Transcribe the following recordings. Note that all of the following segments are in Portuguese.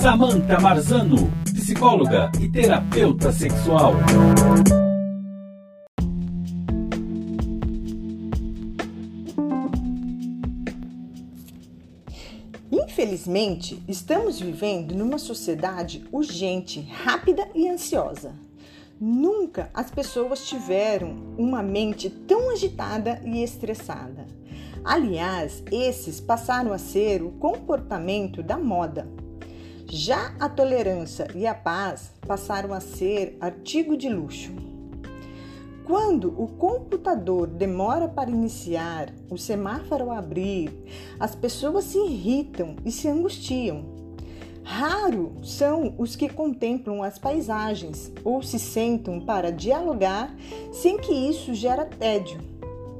Samantha Marzano, psicóloga e terapeuta sexual. Infelizmente, estamos vivendo numa sociedade urgente, rápida e ansiosa. Nunca as pessoas tiveram uma mente tão agitada e estressada. Aliás, esses passaram a ser o comportamento da moda. Já a tolerância e a paz passaram a ser artigo de luxo. Quando o computador demora para iniciar, o semáforo abrir, as pessoas se irritam e se angustiam. Raro são os que contemplam as paisagens ou se sentam para dialogar sem que isso gera tédio.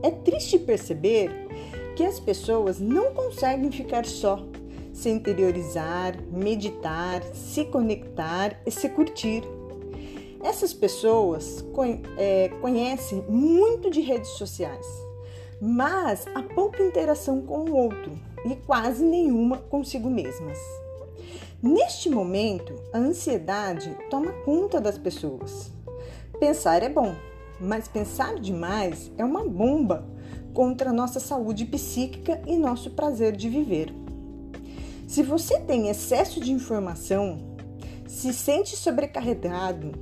É triste perceber que as pessoas não conseguem ficar só, se interiorizar, meditar, se conectar e se curtir. Essas pessoas é, conhecem muito de redes sociais, mas há pouca interação com o outro e quase nenhuma consigo mesmas. Neste momento, a ansiedade toma conta das pessoas. Pensar é bom, mas pensar demais é uma bomba contra a nossa saúde psíquica e nosso prazer de viver. Se você tem excesso de informação, se sente sobrecarregado,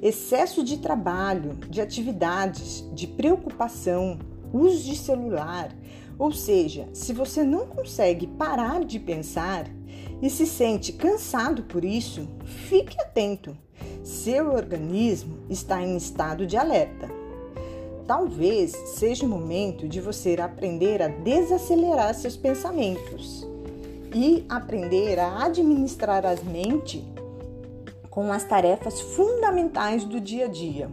excesso de trabalho, de atividades, de preocupação, uso de celular, ou seja, se você não consegue parar de pensar e se sente cansado por isso, fique atento. Seu organismo está em estado de alerta. Talvez seja o momento de você aprender a desacelerar seus pensamentos e aprender a administrar as mente com as tarefas fundamentais do dia a dia.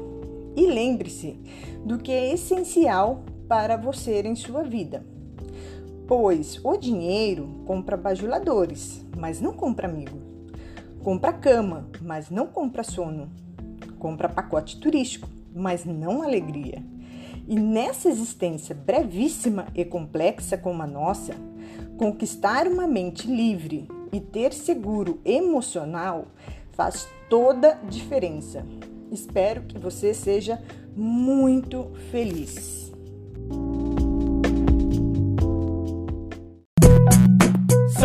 E lembre-se do que é essencial para você em sua vida. Pois o dinheiro compra bajuladores, mas não compra amigo. Compra cama, mas não compra sono. Compra pacote turístico, mas não alegria. E nessa existência brevíssima e complexa como a nossa, conquistar uma mente livre e ter seguro emocional faz toda diferença. Espero que você seja muito feliz.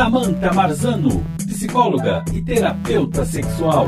Samantha Marzano, psicóloga e terapeuta sexual.